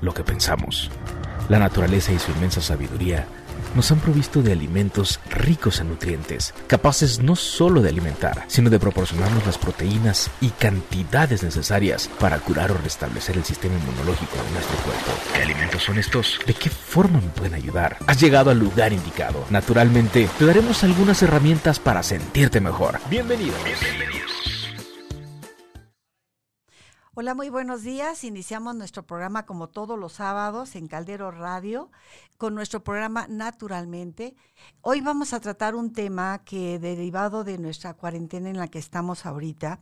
lo que pensamos. La naturaleza y su inmensa sabiduría nos han provisto de alimentos ricos en nutrientes, capaces no solo de alimentar, sino de proporcionarnos las proteínas y cantidades necesarias para curar o restablecer el sistema inmunológico de nuestro cuerpo. ¿Qué alimentos son estos? ¿De qué forma me pueden ayudar? Has llegado al lugar indicado. Naturalmente, te daremos algunas herramientas para sentirte mejor. Bienvenido. Bienvenidos. Hola, muy buenos días. Iniciamos nuestro programa como todos los sábados en Caldero Radio con nuestro programa Naturalmente. Hoy vamos a tratar un tema que derivado de nuestra cuarentena en la que estamos ahorita,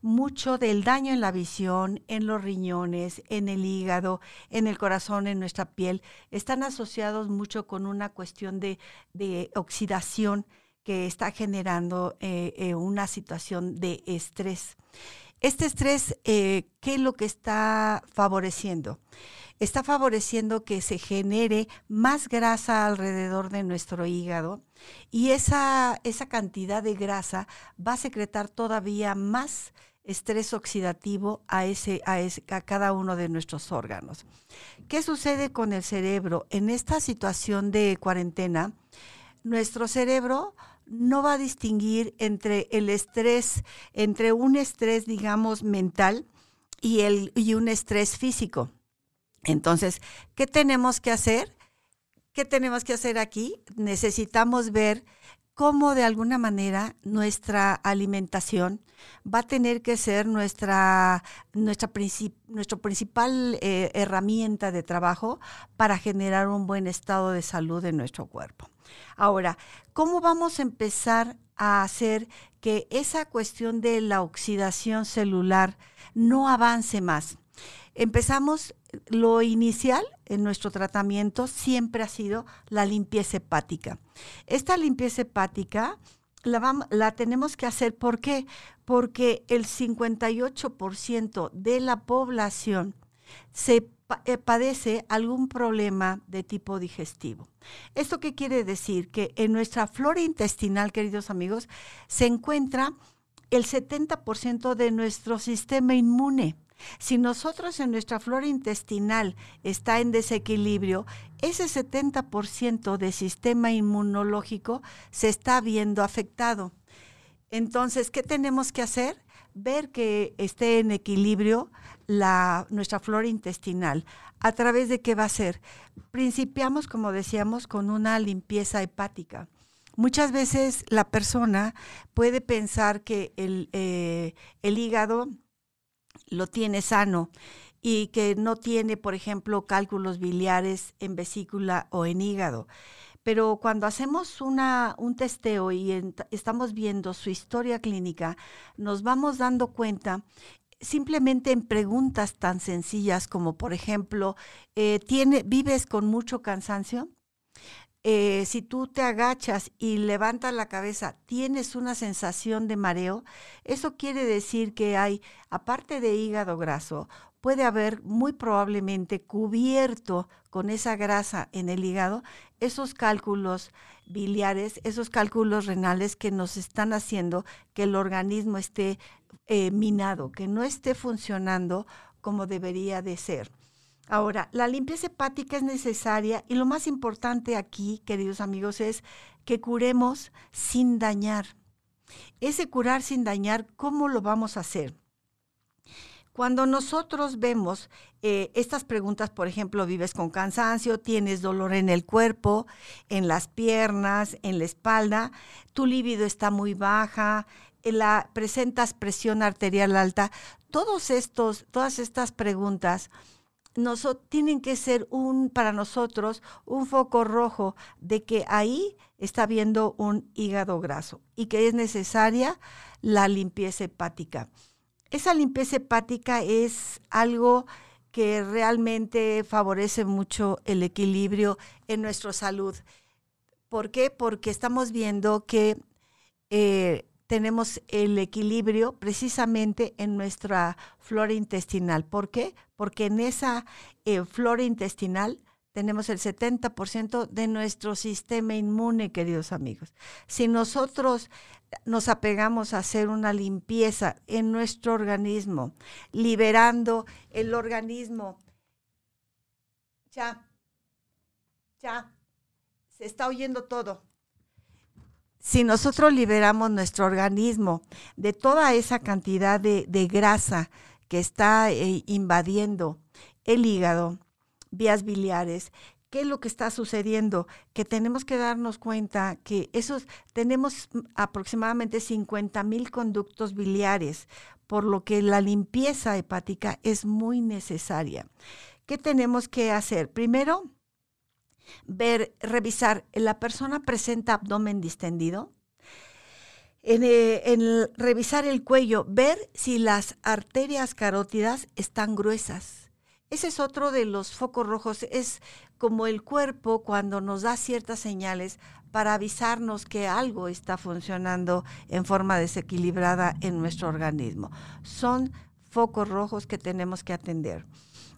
mucho del daño en la visión, en los riñones, en el hígado, en el corazón, en nuestra piel, están asociados mucho con una cuestión de, oxidación que está generando eh, eh, una situación de estrés. Este estrés, eh, ¿qué es lo que está favoreciendo? Está favoreciendo que se genere más grasa alrededor de nuestro hígado y esa, esa cantidad de grasa va a secretar todavía más estrés oxidativo a, ese, a, ese, a cada uno de nuestros órganos. ¿Qué sucede con el cerebro? En esta situación de cuarentena, nuestro cerebro no va a distinguir entre el estrés, entre un estrés, digamos, mental y, el, y un estrés físico. Entonces, ¿qué tenemos que hacer? ¿Qué tenemos que hacer aquí? Necesitamos ver cómo de alguna manera nuestra alimentación va a tener que ser nuestra, nuestra principal eh, herramienta de trabajo para generar un buen estado de salud en nuestro cuerpo. Ahora, ¿cómo vamos a empezar a hacer que esa cuestión de la oxidación celular no avance más? Empezamos, lo inicial en nuestro tratamiento siempre ha sido la limpieza hepática. Esta limpieza hepática la, la, tenemos que hacer, ¿por qué? Porque el 58% de la población se eh, padece algún problema de tipo digestivo. ¿Esto qué quiere decir? Que en nuestra flora intestinal, queridos amigos, se encuentra el 70% de nuestro sistema inmune. Si nosotros en nuestra flora intestinal está en desequilibrio, ese 70% de sistema inmunológico se está viendo afectado. Entonces, ¿qué tenemos que hacer? Ver que esté en equilibrio la, nuestra flora intestinal. ¿A través de qué va a ser? Principiamos, como decíamos, con una limpieza hepática. Muchas veces la persona puede pensar que el, eh, el hígado lo tiene sano y que no tiene, por ejemplo, cálculos biliares en vesícula o en hígado. Pero cuando hacemos un testeo y estamos viendo su historia clínica, nos vamos dando cuenta simplemente en preguntas tan sencillas como, por ejemplo, eh, ¿tiene, ¿vives con mucho cansancio? Eh, si tú te agachas y levantas la cabeza, tienes una sensación de mareo, eso quiere decir que hay, aparte de hígado graso, puede haber muy probablemente cubierto con esa grasa en el hígado esos cálculos biliares, esos cálculos renales que nos están haciendo que el organismo esté eh, minado, que no esté funcionando como debería de ser. Ahora, la limpieza hepática es necesaria y lo más importante aquí, queridos amigos, es que curemos sin dañar. Ese curar sin dañar, ¿cómo lo vamos a hacer? Cuando nosotros vemos eh, estas preguntas, por ejemplo, vives con cansancio, tienes dolor en el cuerpo, en las piernas, en la espalda, tu líbido está muy baja, la, presentas presión arterial alta, todos estos, todas estas preguntas tienen que ser un, para nosotros un foco rojo de que ahí está habiendo un hígado graso y que es necesaria la limpieza hepática. Esa limpieza hepática es algo que realmente favorece mucho el equilibrio en nuestra salud. ¿Por qué? Porque estamos viendo que eh, tenemos el equilibrio precisamente en nuestra flora intestinal. ¿Por qué? Porque en esa eh, flora intestinal tenemos el 70% de nuestro sistema inmune, queridos amigos. Si nosotros nos apegamos a hacer una limpieza en nuestro organismo, liberando el organismo Ya, ya, se está oyendo todo. Si nosotros liberamos nuestro organismo de toda esa cantidad de, grasa que está eh, invadiendo el hígado, vías biliares, ¿Qué es lo que está sucediendo? Que tenemos que darnos cuenta que esos tenemos aproximadamente 50 mil conductos biliares, por lo que la limpieza hepática es muy necesaria. ¿Qué tenemos que hacer? Primero, ver, revisar, ¿la persona presenta abdomen distendido? En, eh, en, revisar el cuello, ver si las arterias carótidas están gruesas. Ese es otro de los focos rojos, es como el cuerpo cuando nos da ciertas señales para avisarnos que algo está funcionando en forma desequilibrada en nuestro organismo. Son focos rojos que tenemos que atender.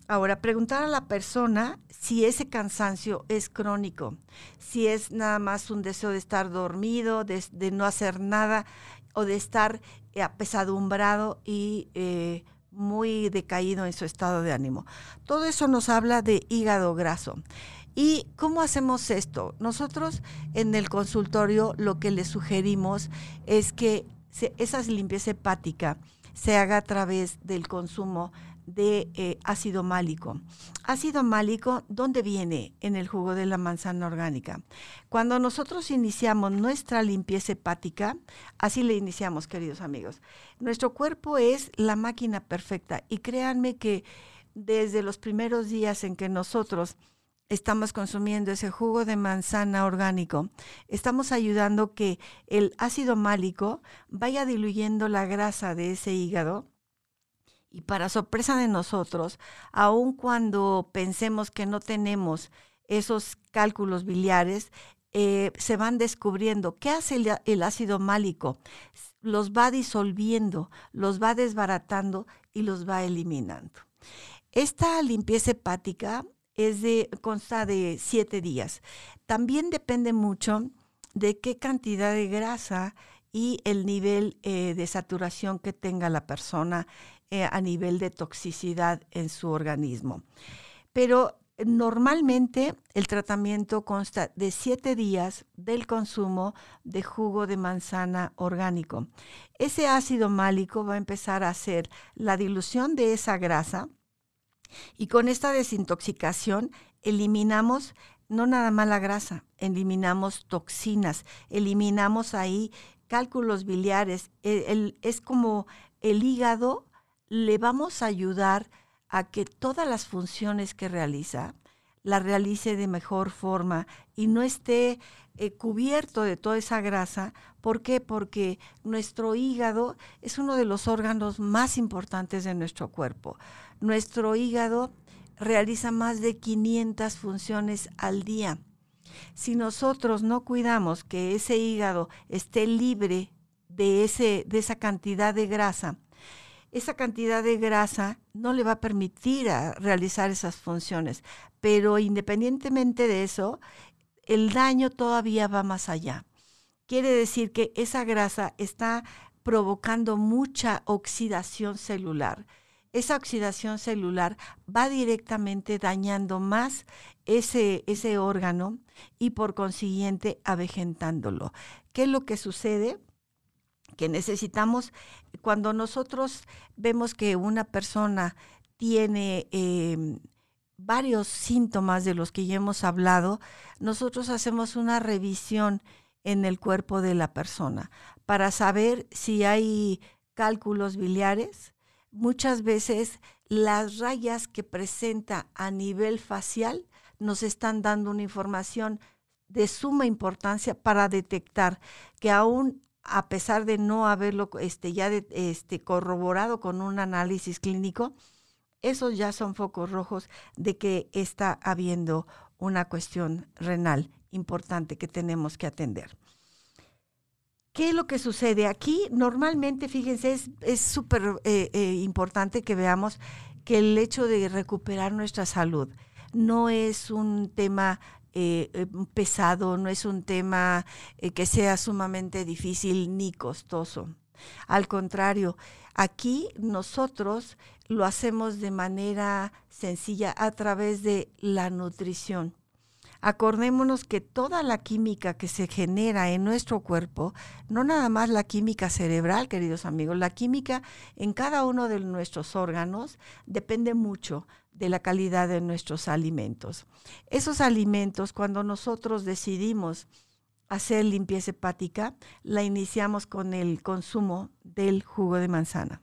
Ahora, preguntar a la persona si ese cansancio es crónico, si es nada más un deseo de estar dormido, de, no hacer nada o de estar eh, apesadumbrado y eh, muy decaído en su estado de ánimo. Todo eso nos habla de hígado graso. ¿Y cómo hacemos esto? Nosotros en el consultorio lo que le sugerimos es que esa limpieza hepática se haga a través del consumo de eh, ácido málico. Ácido málico, ¿dónde viene? En el jugo de la manzana orgánica. Cuando nosotros iniciamos nuestra limpieza hepática, así le iniciamos, queridos amigos. Nuestro cuerpo es la máquina perfecta y créanme que desde los primeros días en que nosotros estamos consumiendo ese jugo de manzana orgánico, estamos ayudando que el ácido málico vaya diluyendo la grasa de ese hígado y para sorpresa de nosotros, aun cuando pensemos que no tenemos esos cálculos biliares, eh, se van descubriendo. ¿Qué hace el, ácido málico? Los va disolviendo, los va desbaratando y los va eliminando. Esta limpieza hepática es de, consta de siete días. También depende mucho de qué cantidad de grasa y el nivel eh, de saturación que tenga la persona eh, a nivel de toxicidad en su organismo. Pero normalmente el tratamiento consta de siete días del consumo de jugo de manzana orgánico. Ese ácido málico va a empezar a hacer la dilución de esa grasa y con esta desintoxicación eliminamos no nada más la grasa, eliminamos toxinas, eliminamos ahí cálculos biliares. es como el hígado le vamos a ayudar a que todas las funciones que realiza la realice de mejor forma y no esté eh, cubierto de toda esa grasa. ¿Por qué? Porque nuestro hígado es uno de los órganos más importantes de nuestro cuerpo. Nuestro hígado realiza más de 500 funciones al día. Si nosotros no cuidamos que ese hígado esté libre de, ese, de esa cantidad de grasa, esa cantidad de grasa no le va a permitir realizar esas funciones. Pero independientemente de eso, el daño todavía va más allá. Quiere decir que esa grasa está provocando mucha oxidación celular. Esa oxidación celular va directamente dañando más ese, ese órgano y por consiguiente avejentándolo. ¿Qué es lo que sucede? Que necesitamos, cuando nosotros vemos que una persona tiene em, varios síntomas de los que ya hemos hablado, nosotros hacemos una revisión en el cuerpo de la persona para saber si hay cálculos biliares. Muchas veces las rayas que presenta a nivel facial nos están dando una información de suma importancia para detectar que aún a pesar de no haberlo este, ya este, corroborado con un análisis clínico, esos ya son focos rojos de que está habiendo una cuestión renal importante que tenemos que atender. ¿Qué es lo que sucede? Aquí normalmente, fíjense, es súper eh, eh, importante que veamos que el hecho de recuperar nuestra salud no es un tema eh, eh, pesado, no es un tema eh, que sea sumamente difícil ni costoso. Al contrario, Aquí nosotros lo hacemos de manera sencilla a través de la nutrición. Acordémonos que toda la química que se genera en nuestro cuerpo, no nada más la química cerebral, queridos amigos, la química en cada uno de nuestros órganos depende mucho de la calidad de nuestros alimentos. Esos alimentos, cuando nosotros decidimos hacer limpieza hepática, la iniciamos con el consumo del jugo de manzana.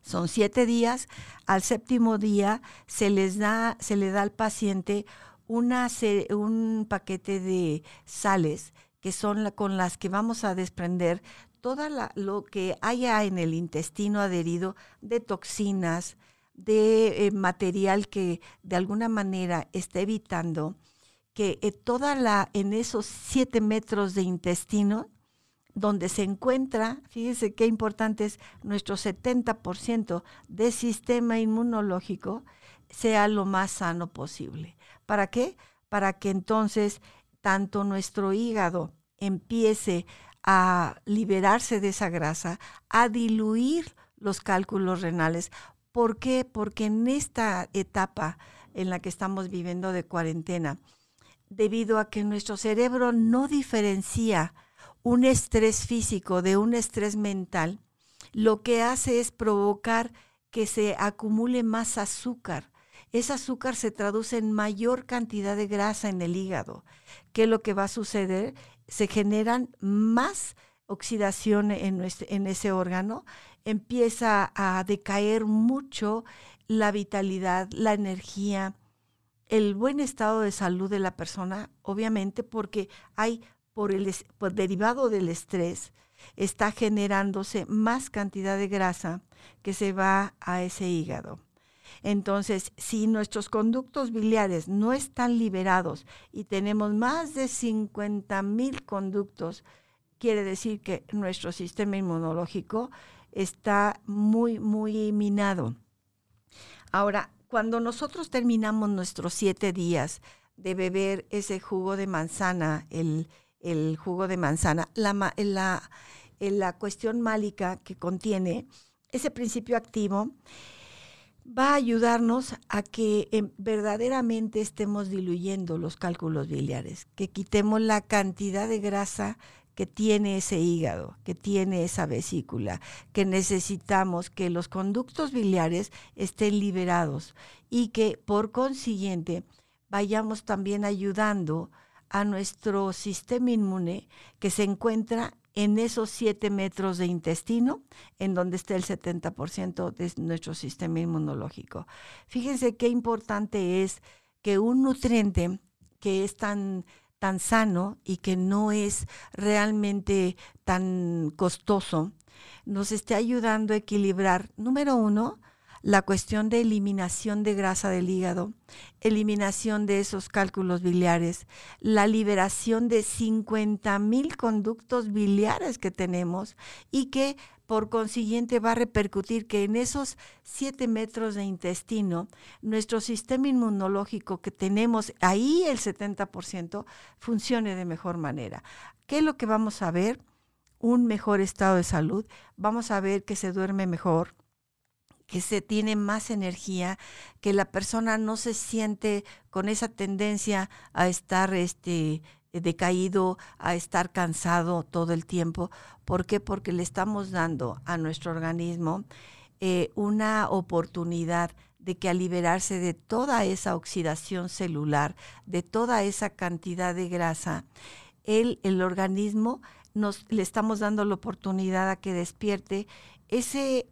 Son siete días. Al séptimo día se les da, se le da al paciente un paquete de sales que son con las que vamos a desprender todo lo que haya en el intestino adherido de toxinas, de eh, material que de alguna manera está evitando que eh, toda la, en esos siete metros de intestino, donde se encuentra, fíjense qué importante es nuestro 70% de sistema inmunológico, sea lo más sano posible. ¿Para qué? Para que entonces tanto nuestro hígado empiece a liberarse de esa grasa, a diluir los cálculos renales. ¿Por qué? Porque en esta etapa en la que estamos viviendo de cuarentena, debido a que nuestro cerebro no diferencia un estrés físico de un estrés mental, lo que hace es provocar que se acumule más azúcar. Ese azúcar se traduce en mayor cantidad de grasa en el hígado. ¿Qué es lo que va a suceder? Se generan más oxidación en, en ese órgano, empieza a decaer mucho la vitalidad, la energía, el buen estado de salud de la persona, obviamente porque hay por el derivado del estrés está generándose más cantidad de grasa que se va a ese hígado. Entonces, si nuestros conductos biliares no están liberados y tenemos más de 50 mil conductos, quiere decir que nuestro sistema inmunológico está muy, muy minado. Ahora, cuando nosotros terminamos nuestros siete días de beber ese jugo de manzana, el, jugo de manzana, la, la, la cuestión málica que contiene ese principio activo, va a ayudarnos a que em, verdaderamente estemos diluyendo los cálculos biliares, que quitemos la cantidad de grasa que tiene ese hígado, que tiene esa vesícula, que necesitamos que los conductos biliares estén liberados y que por consiguiente vayamos también ayudando a nuestro sistema inmune que se encuentra en esos siete metros de intestino, en donde está el 70% de nuestro sistema inmunológico. Fíjense qué importante es que un nutriente que es tan tan sano y que no es realmente tan costoso, nos esté ayudando a equilibrar, número uno, la cuestión de eliminación de grasa del hígado, eliminación de esos cálculos biliares, la liberación de 50 mil conductos biliares que tenemos y que por consiguiente va a repercutir que en esos 7 metros de intestino, nuestro sistema inmunológico que tenemos ahí el 70% funcione de mejor manera. ¿Qué es lo que vamos a ver? Un mejor estado de salud. Vamos a ver que se duerme mejor, que se tiene más energía, que la persona no se siente con esa tendencia a estar este, decaído, a estar cansado todo el tiempo. ¿Por qué? Porque le estamos dando a nuestro organismo eh, una oportunidad de que al liberarse de toda esa oxidación celular, de toda esa cantidad de grasa, el, el organismo nos le estamos dando la oportunidad a que despierte ese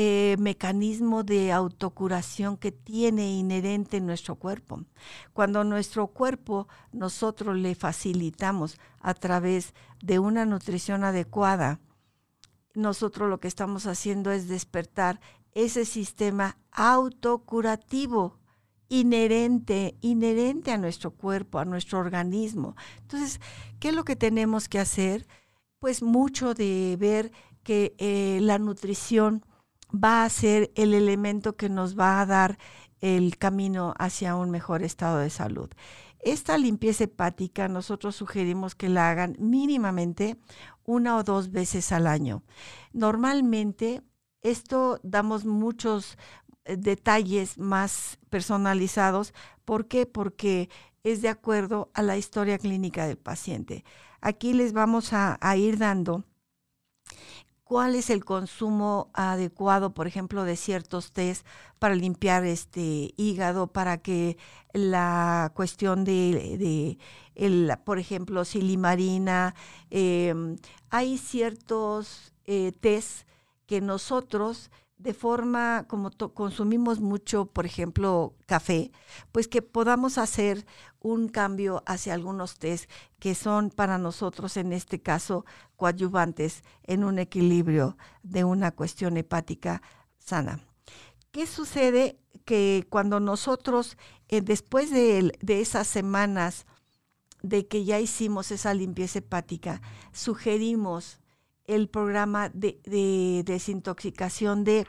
eh, mecanismo de autocuración que tiene inherente en nuestro cuerpo. Cuando nuestro cuerpo nosotros le facilitamos a través de una nutrición adecuada, nosotros lo que estamos haciendo es despertar ese sistema autocurativo inherente, inherente a nuestro cuerpo, a nuestro organismo. Entonces, ¿qué es lo que tenemos que hacer? Pues mucho de ver que eh, la nutrición va a ser el elemento que nos va a dar el camino hacia un mejor estado de salud. Esta limpieza hepática nosotros sugerimos que la hagan mínimamente una o dos veces al año. Normalmente Esto damos muchos eh, detalles más personalizados. ¿Por qué? Porque es de acuerdo a la historia clínica del paciente. Aquí les vamos a, ir dando cuál es el consumo adecuado, por ejemplo, de ciertos test para limpiar este hígado, para que la cuestión de, por ejemplo, silimarina, em, hay ciertos eh, test que nosotros de forma como consumimos mucho, por ejemplo, café, pues que podamos hacer un cambio hacia algunos test que son para nosotros, en este caso, coadyuvantes en un equilibrio de una cuestión hepática sana. ¿Qué sucede? Que cuando nosotros, eh, después de, de esas semanas de que ya hicimos esa limpieza hepática, sugerimos el programa de, desintoxicación de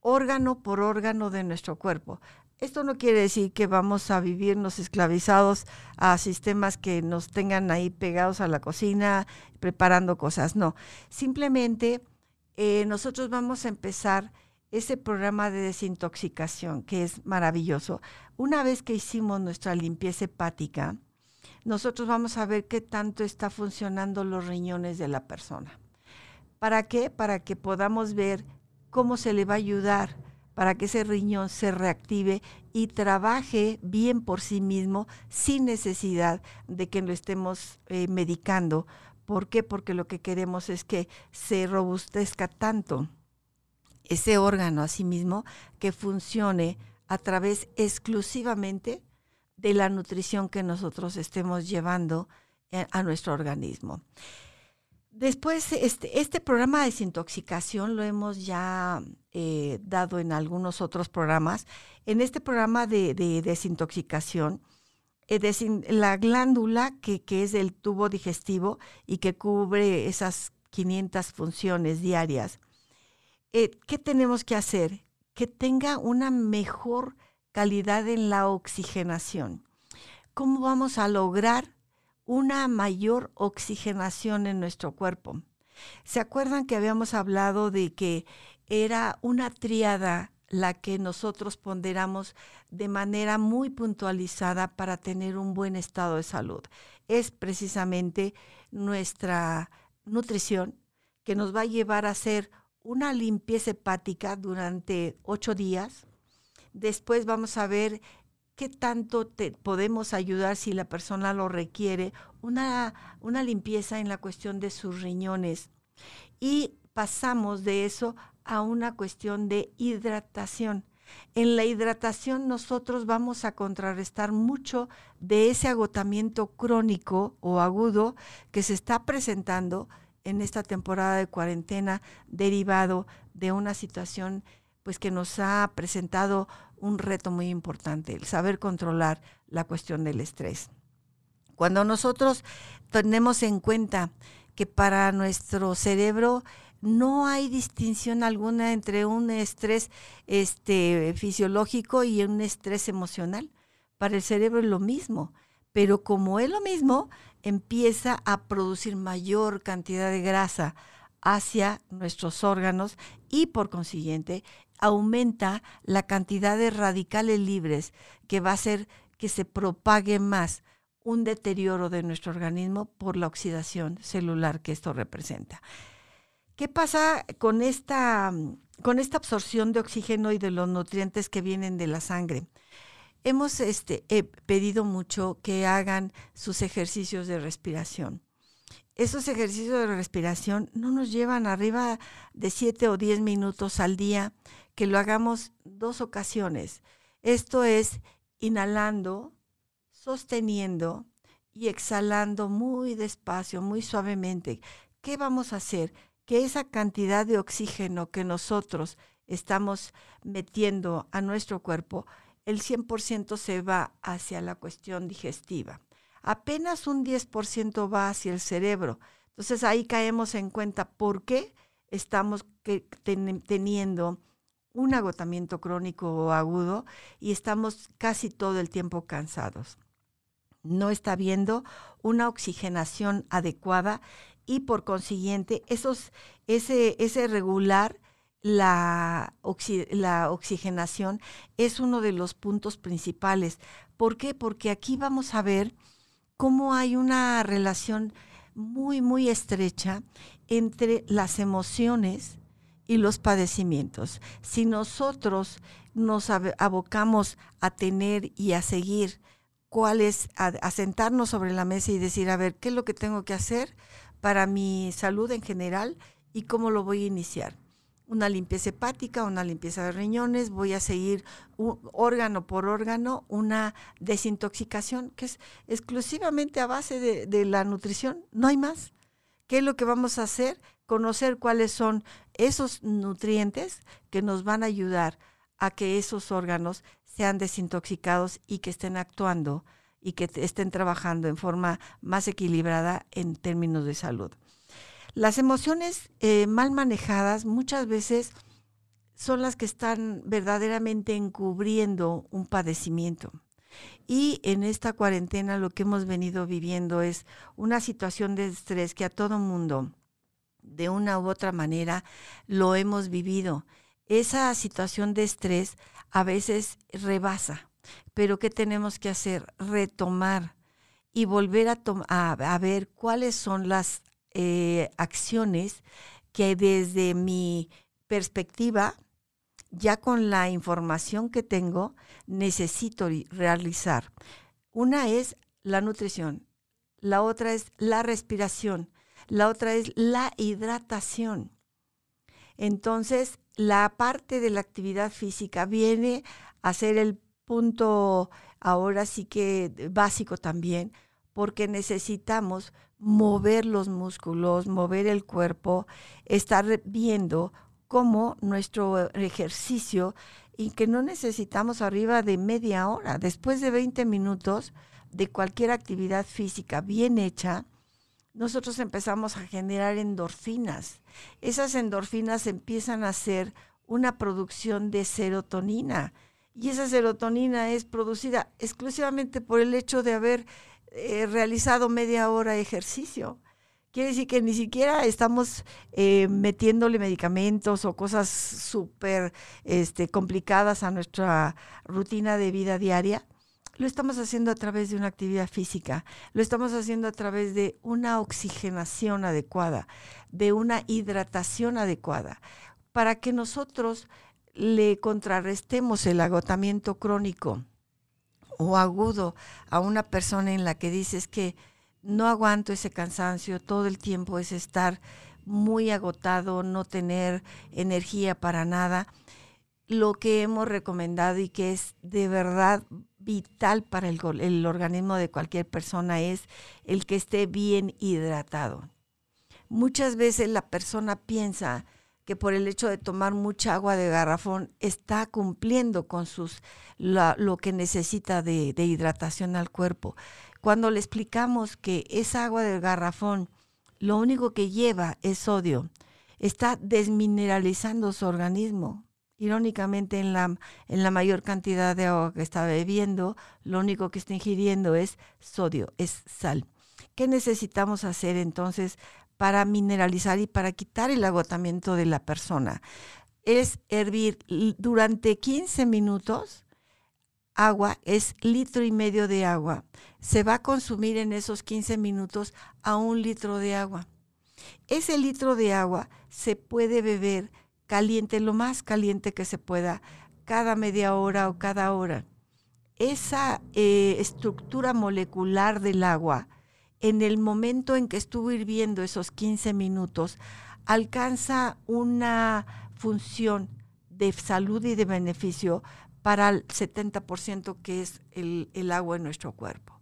órgano por órgano de nuestro cuerpo. Esto no quiere decir que vamos a vivirnos esclavizados a sistemas que nos tengan ahí pegados a la cocina preparando cosas, no. Simplemente eh, nosotros vamos a empezar ese programa de desintoxicación que es maravilloso. Una vez que hicimos nuestra limpieza hepática, nosotros vamos a ver qué tanto está funcionando los riñones de la persona. ¿Para qué? Para que podamos ver cómo se le va a ayudar para que ese riñón se reactive y trabaje bien por sí mismo sin necesidad de que lo estemos eh, medicando. ¿Por qué? Porque lo que queremos es que se robustezca tanto ese órgano a sí mismo que funcione a través exclusivamente de la nutrición que nosotros estemos llevando eh, a nuestro organismo. Después, este, este programa de desintoxicación lo hemos ya eh, dado en algunos otros programas. En este programa de, desintoxicación, eh, la glándula que, es el tubo digestivo y que cubre esas 500 funciones diarias, eh, ¿qué tenemos que hacer? Que tenga una mejor calidad en la oxigenación. ¿Cómo vamos a lograr una mayor oxigenación en nuestro cuerpo. ¿Se acuerdan que habíamos hablado de que era una triada la que nosotros ponderamos de manera muy puntualizada para tener un buen estado de salud? Es precisamente nuestra nutrición que nos va a llevar a hacer una limpieza hepática durante ocho días. Después vamos a ver qué tanto te podemos ayudar si la persona lo requiere, una, una limpieza en la cuestión de sus riñones. Y pasamos de eso a una cuestión de hidratación. En la hidratación nosotros vamos a contrarrestar mucho de ese agotamiento crónico o agudo que se está presentando en esta temporada de cuarentena derivado de una situación pues que nos ha presentado un reto muy importante, el saber controlar la cuestión del estrés. Cuando nosotros tenemos en cuenta que para nuestro cerebro no hay distinción alguna entre un estrés este, fisiológico y un estrés emocional. Para el cerebro es lo mismo, pero como es lo mismo, empieza a producir mayor cantidad de grasa hacia nuestros órganos y por consiguiente aumenta la cantidad de radicales libres que va a hacer que se propague más un deterioro de nuestro organismo por la oxidación celular que esto representa. ¿Qué pasa con esta, con esta absorción de oxígeno y de los nutrientes que vienen de la sangre? Hemos este, pedido mucho que hagan sus ejercicios de respiración esos ejercicios de respiración no nos llevan arriba de 7 o 10 minutos al día, que lo hagamos dos ocasiones. Esto es inhalando, sosteniendo y exhalando muy despacio, muy suavemente. ¿Qué vamos a hacer? Que esa cantidad de oxígeno que nosotros estamos metiendo a nuestro cuerpo, el 100% se va hacia la cuestión digestiva apenas un 10% va hacia el cerebro. Entonces ahí caemos en cuenta por qué estamos teniendo un agotamiento crónico o agudo y estamos casi todo el tiempo cansados. No está habiendo una oxigenación adecuada y por consiguiente esos, ese, ese regular la, la oxigenación es uno de los puntos principales. ¿Por qué? Porque aquí vamos a ver cómo hay una relación muy, muy estrecha entre las emociones y los padecimientos. Si nosotros nos abocamos a tener y a seguir cuál es, a, sentarnos sobre la mesa y decir, a ver, ¿qué es lo que tengo que hacer para mi salud en general y cómo lo voy a iniciar? Una limpieza hepática, una limpieza de riñones, voy a seguir órgano por órgano una desintoxicación que es exclusivamente a base de, de la nutrición, no hay más. ¿Qué es lo que vamos a hacer? Conocer cuáles son esos nutrientes que nos van a ayudar a que esos órganos sean desintoxicados y que estén actuando y que estén trabajando en forma más equilibrada en términos de salud. Las emociones eh, mal manejadas muchas veces son las que están verdaderamente encubriendo un padecimiento. Y en esta cuarentena lo que hemos venido viviendo es una situación de estrés que a todo mundo, de una u otra manera, lo hemos vivido esa situación de estrés a veces rebasa, pero ¿qué tenemos que hacer? Retomar y volver a, a, ver cuáles son las eh, acciones que desde mi perspectiva, ya con la información que tengo, necesito realizar. Una es la nutrición, la otra es la respiración, la otra es la hidratación. Entonces, la parte de la actividad física viene a ser el punto ahora sí que básico también, porque necesitamos mover los músculos, mover el cuerpo, estar viendo cómo nuestro ejercicio y que no necesitamos arriba de media hora, después de 20 minutos de cualquier actividad física bien hecha, nosotros empezamos a generar endorfinas. Esas endorfinas empiezan a ser una producción de serotonina. Y esa serotonina es producida exclusivamente por el hecho de haber eh, realizado media hora de ejercicio. Quiere decir que ni siquiera estamos eh, metiéndole medicamentos o cosas súper este, complicadas a nuestra rutina de vida diaria, lo estamos haciendo a través de una actividad física, lo estamos haciendo a través de una oxigenación adecuada, de una hidratación adecuada, para que nosotros le contrarrestemos el agotamiento crónico o agudo a una persona en la que dices que no aguanto ese cansancio, todo el tiempo es estar muy agotado, no tener energía para nada. Lo que hemos recomendado y que es de verdad vital para el, el organismo de cualquier persona es el que esté bien hidratado. Muchas veces la persona piensa que por el hecho de tomar mucha agua de garrafón está cumpliendo con sus lo que necesita de, hidratación al cuerpo. Cuando le explicamos que esa agua del garrafón lo único que lleva es sodio, está desmineralizando su organismo irónicamente en la, en la mayor cantidad de agua que está bebiendo, lo único que está ingiriendo es sodio, es sal. ¿Qué necesitamos hacer entonces para mineralizar y para quitar el agotamiento de la persona? Es hervir durante 15 minutos agua, es litro y medio de agua. Se va a consumir en esos 15 minutos a un litro de agua. Ese litro de agua se puede beber caliente, lo más caliente que se pueda, cada media hora o cada hora. Esa eh, estructura molecular del agua, en el momento en que estuvo hirviendo esos 15 minutos, alcanza una función de salud y de beneficio para el 70% que es el, agua en nuestro cuerpo.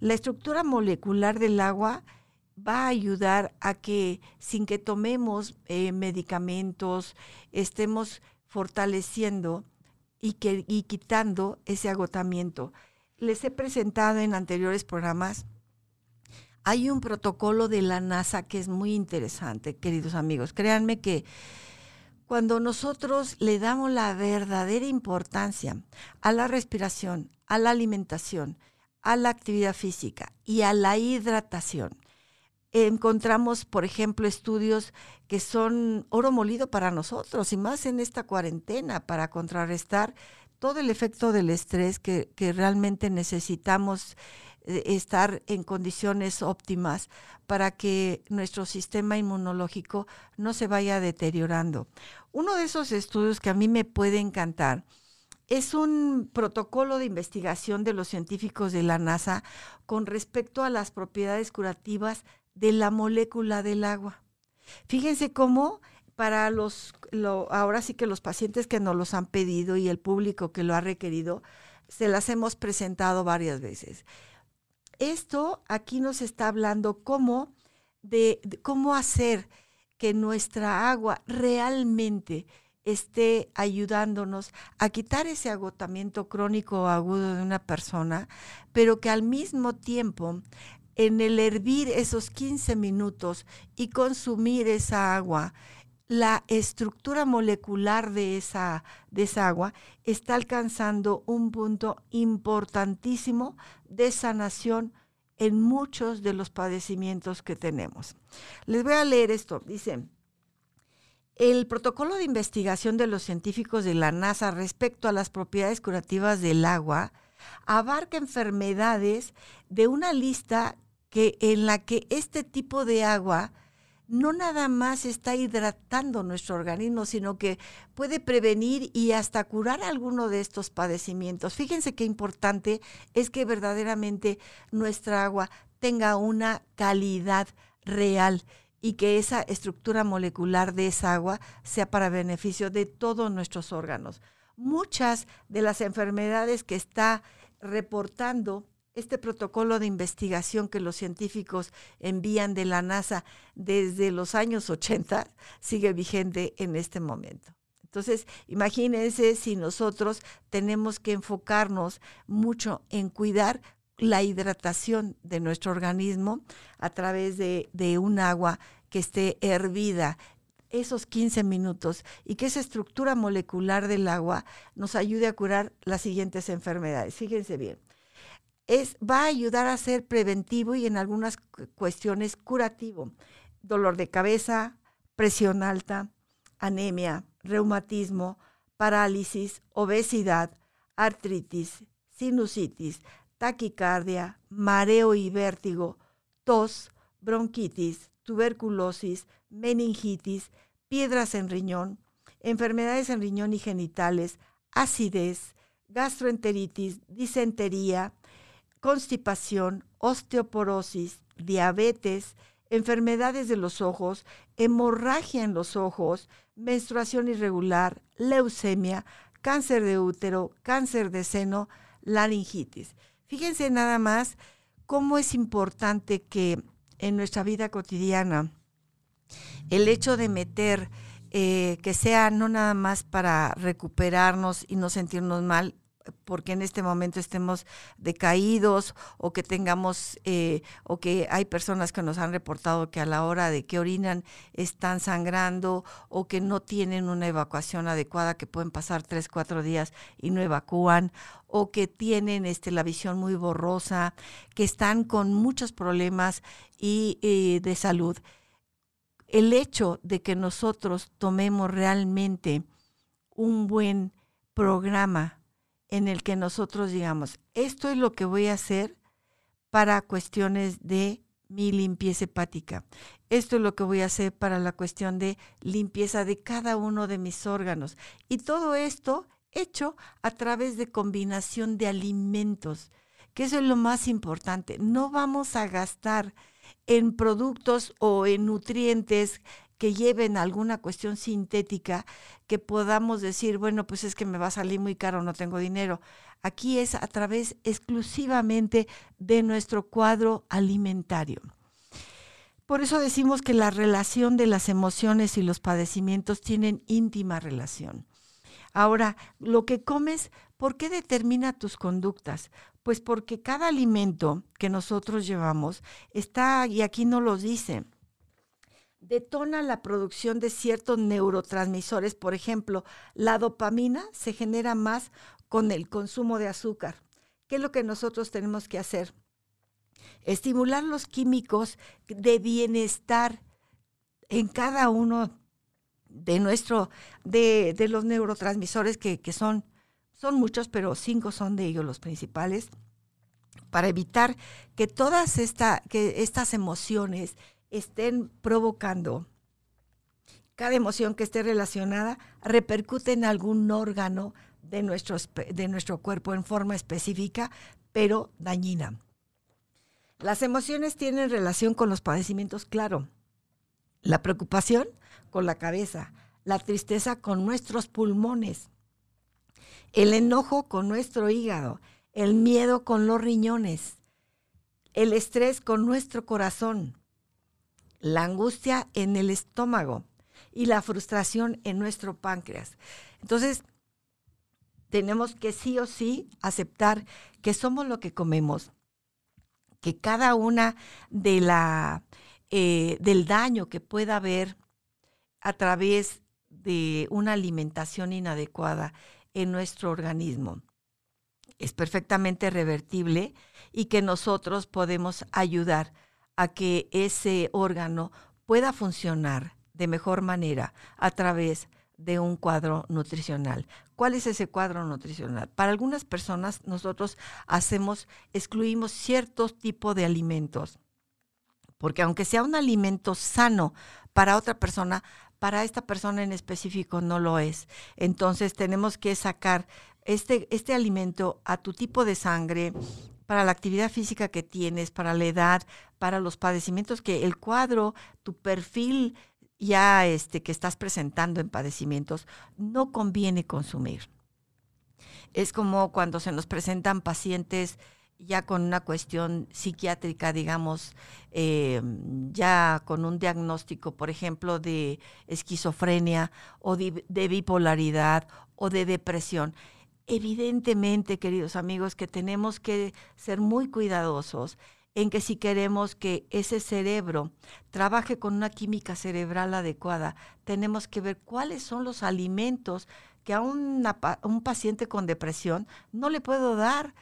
La estructura molecular del agua va a ayudar a que sin que tomemos eh, medicamentos, estemos fortaleciendo y quitando ese agotamiento. Les he presentado en anteriores programas, hay un protocolo de la NASA que es muy interesante, queridos amigos. Créanme que cuando nosotros le damos la verdadera importancia a la respiración, a la alimentación, a la actividad física y a la hidratación, encontramos, por ejemplo, estudios que son oro molido para nosotros y más en esta cuarentena para contrarrestar todo el efecto del estrés que, que realmente necesitamos estar en condiciones óptimas para que nuestro sistema inmunológico no se vaya deteriorando. Uno de esos estudios que a mí me puede encantar es un protocolo de investigación de los científicos de la NASA con respecto a las propiedades curativas de la molécula del agua. Fíjense cómo para los, ahora sí que los pacientes que nos los han pedido y el público que lo ha requerido, se las hemos presentado varias veces. Esto aquí nos está hablando cómo, de cómo hacer que nuestra agua realmente esté ayudándonos a quitar ese agotamiento crónico o agudo de una persona, pero que al mismo tiempo en el hervir esos 15 minutos y consumir esa agua, la estructura molecular de esa, de esa agua está alcanzando un punto importantísimo de sanación en muchos de los padecimientos que tenemos. Les voy a leer esto. Dice, el protocolo de investigación de los científicos de la NASA respecto a las propiedades curativas del agua abarca enfermedades de una lista que en la que este tipo de agua no nada más está hidratando nuestro organismo, sino que puede prevenir y hasta curar alguno de estos padecimientos. Fíjense qué importante es que verdaderamente nuestra agua tenga una calidad real y que esa estructura molecular de esa agua sea para beneficio de todos nuestros órganos. Muchas de las enfermedades que está reportando este protocolo de investigación que los científicos envían de la NASA desde los años 80 sigue vigente en este momento. Entonces, imagínense si nosotros tenemos que enfocarnos mucho en cuidar la hidratación de nuestro organismo a través de, un agua que esté hervida esos 15 minutos y que esa estructura molecular del agua nos ayude a curar las siguientes enfermedades. Fíjense bien va a ayudar a ser preventivo y en algunas cuestiones curativo. Dolor de cabeza, presión alta, anemia, reumatismo, parálisis, obesidad, artritis, sinusitis, taquicardia, mareo y vértigo, tos, bronquitis, tuberculosis, meningitis, piedras en riñón, enfermedades en riñón y genitales, acidez, gastroenteritis, disentería, constipación, osteoporosis, diabetes, enfermedades de los ojos, hemorragia en los ojos, menstruación irregular, leucemia, cáncer de útero, cáncer de seno, laringitis. Fíjense nada más cómo es importante que en nuestra vida cotidiana el hecho de meter eh, que sea no nada más para recuperarnos y no sentirnos mal, porque en este momento estemos decaídos o que tengamos eh, o que hay personas que nos han reportado que a la hora de que orinan están sangrando o que no tienen una evacuación adecuada que pueden pasar tres cuatro días y no evacúan o que tienen este la visión muy borrosa que están con muchos problemas y eh, de salud. El hecho de que nosotros tomemos realmente un buen programa en el que nosotros digamos, esto es lo que voy a hacer para cuestiones de mi limpieza hepática. Esto es lo que voy a hacer para la cuestión de limpieza de cada uno de mis órganos. Y todo esto hecho a través de combinación de alimentos, que eso es lo más importante. No vamos a gastar en productos o en nutrientes que lleven alguna cuestión sintética que podamos decir, bueno, pues es que me va a salir muy caro, no tengo dinero. Aquí es a través exclusivamente de nuestro cuadro alimentario. Por eso decimos que la relación de las emociones y los padecimientos tienen íntima relación. Ahora, lo que comes, ¿por qué determina tus conductas? Pues porque cada alimento que nosotros llevamos está, y aquí no lo dice, detona la producción de ciertos neurotransmisores. Por ejemplo, la dopamina se genera más con el consumo de azúcar. ¿Qué es lo que nosotros tenemos que hacer? estimular los químicos de bienestar en cada uno de nuestro, de, los neurotransmisores que, son, son muchos, pero cinco son de ellos los principales, para evitar que todas esta, que estas emociones estén provocando, cada emoción que esté relacionada repercute en algún órgano de nuestro, de nuestro cuerpo en forma específica, pero dañina. Las emociones tienen relación con los padecimientos, claro. La preocupación con la cabeza, la tristeza con nuestros pulmones, el enojo con nuestro hígado, el miedo con los riñones, el estrés con nuestro corazón, la angustia en el estómago y la frustración en nuestro páncreas. Entonces, tenemos que sí o sí aceptar que somos lo que comemos, que cada una de la eh, del daño que pueda haber a través de una alimentación inadecuada en nuestro organismo. Es perfectamente revertible y que nosotros podemos ayudar a que ese órgano pueda funcionar de mejor manera a través de un cuadro nutricional. ¿Cuál es ese cuadro nutricional? Para algunas personas nosotros hacemos, excluimos ciertos tipos de alimentos, porque aunque sea un alimento sano para otra persona, para esta persona en específico no lo es. Entonces tenemos que sacar este, este alimento a tu tipo de sangre, para la actividad física que tienes, para la edad, para los padecimientos que el cuadro, tu perfil ya este, que estás presentando en padecimientos, no conviene consumir. Es como cuando se nos presentan pacientes ya con una cuestión psiquiátrica, digamos, eh, ya con un diagnóstico, por ejemplo, de esquizofrenia o de, de, bipolaridad o de depresión. Evidentemente, queridos amigos, que tenemos que ser muy cuidadosos en que si queremos que ese cerebro trabaje con una química cerebral adecuada, tenemos que ver cuáles son los alimentos que a, un paciente con depresión no le puedo dar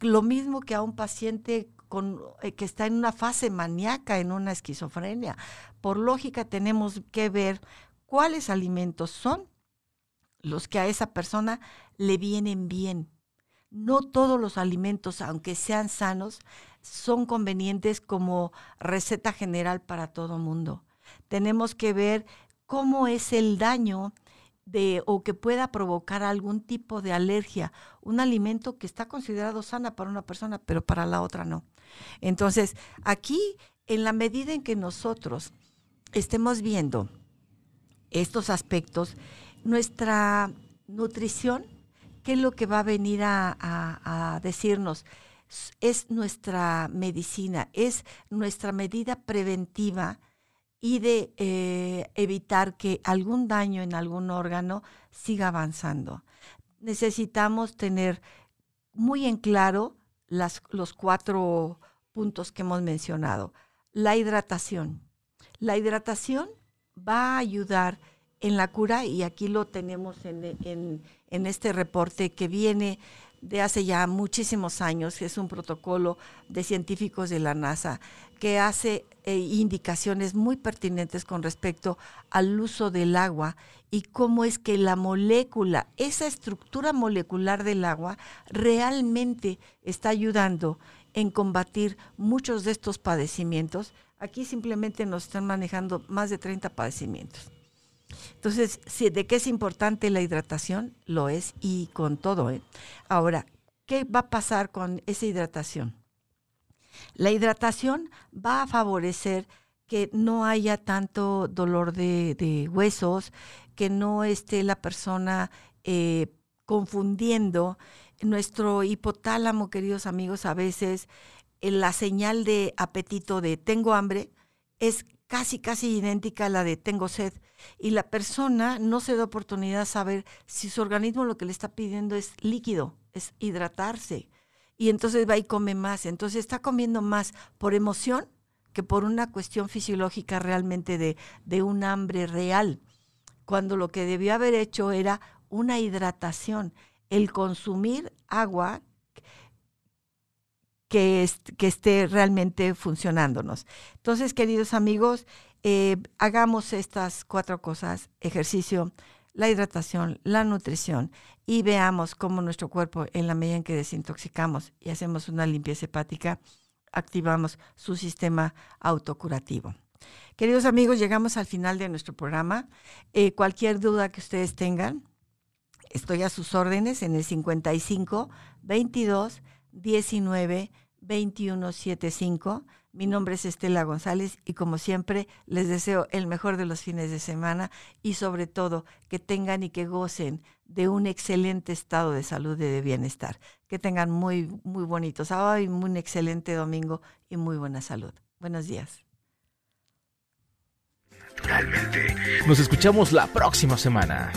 lo mismo que a un paciente con, eh, que está en una fase maníaca, en una esquizofrenia. Por lógica tenemos que ver cuáles alimentos son los que a esa persona le vienen bien. No todos los alimentos, aunque sean sanos, son convenientes como receta general para todo mundo. Tenemos que ver cómo es el daño de o que pueda provocar algún tipo de alergia, un alimento que está considerado sana para una persona, pero para la otra no. Entonces, aquí, en la medida en que nosotros estemos viendo estos aspectos, nuestra nutrición, ¿qué es lo que va a venir a, decirnos? Es nuestra medicina, es nuestra medida preventiva y de eh, evitar que algún daño en algún órgano siga avanzando. Necesitamos tener muy en claro los cuatro puntos que hemos mencionado. La hidratación. La hidratación va a ayudar en la cura y aquí lo tenemos en, en este reporte que viene de hace ya muchísimos años, que es un protocolo de científicos de la NASA que hace eh, indicaciones muy pertinentes con respecto al uso del agua y cómo es que la molécula, esa estructura molecular del agua, realmente está ayudando en combatir muchos de estos padecimientos. Aquí simplemente nos están manejando más de 30 padecimientos. Entonces, ¿de qué es importante la hidratación? Lo es y con todo. ¿eh? Ahora, ¿qué va a pasar con esa hidratación? La hidratación va a favorecer que no haya tanto dolor de, huesos, que no esté la persona eh, confundiendo. Nuestro hipotálamo, queridos amigos, a veces la señal de apetito de tengo hambre es casi, casi idéntica a la de tengo sed. Y la persona no se da oportunidad de saber si su organismo lo que le está pidiendo es líquido, es hidratarse. Y entonces va y come más. Entonces está comiendo más por emoción que por una cuestión fisiológica realmente de, de un hambre real. Cuando lo que debió haber hecho era una hidratación, el consumir agua que, esté realmente funcionándonos. Entonces, queridos amigos, eh, hagamos estas cuatro cosas, ejercicio, la hidratación, la nutrición y veamos cómo nuestro cuerpo, en la medida en que desintoxicamos y hacemos una limpieza hepática, activamos su sistema autocurativo. Queridos amigos, llegamos al final de nuestro programa. Eh, cualquier duda que ustedes tengan, estoy a sus órdenes en el 55 22 19 21 75 mi nombre es Estela González y como siempre les deseo el mejor de los fines de semana y sobre todo que tengan y que gocen de un excelente estado de salud y de bienestar. Que tengan muy, muy bonitos sábado y un excelente domingo y muy buena salud. Buenos días. Naturalmente. Nos escuchamos la próxima semana.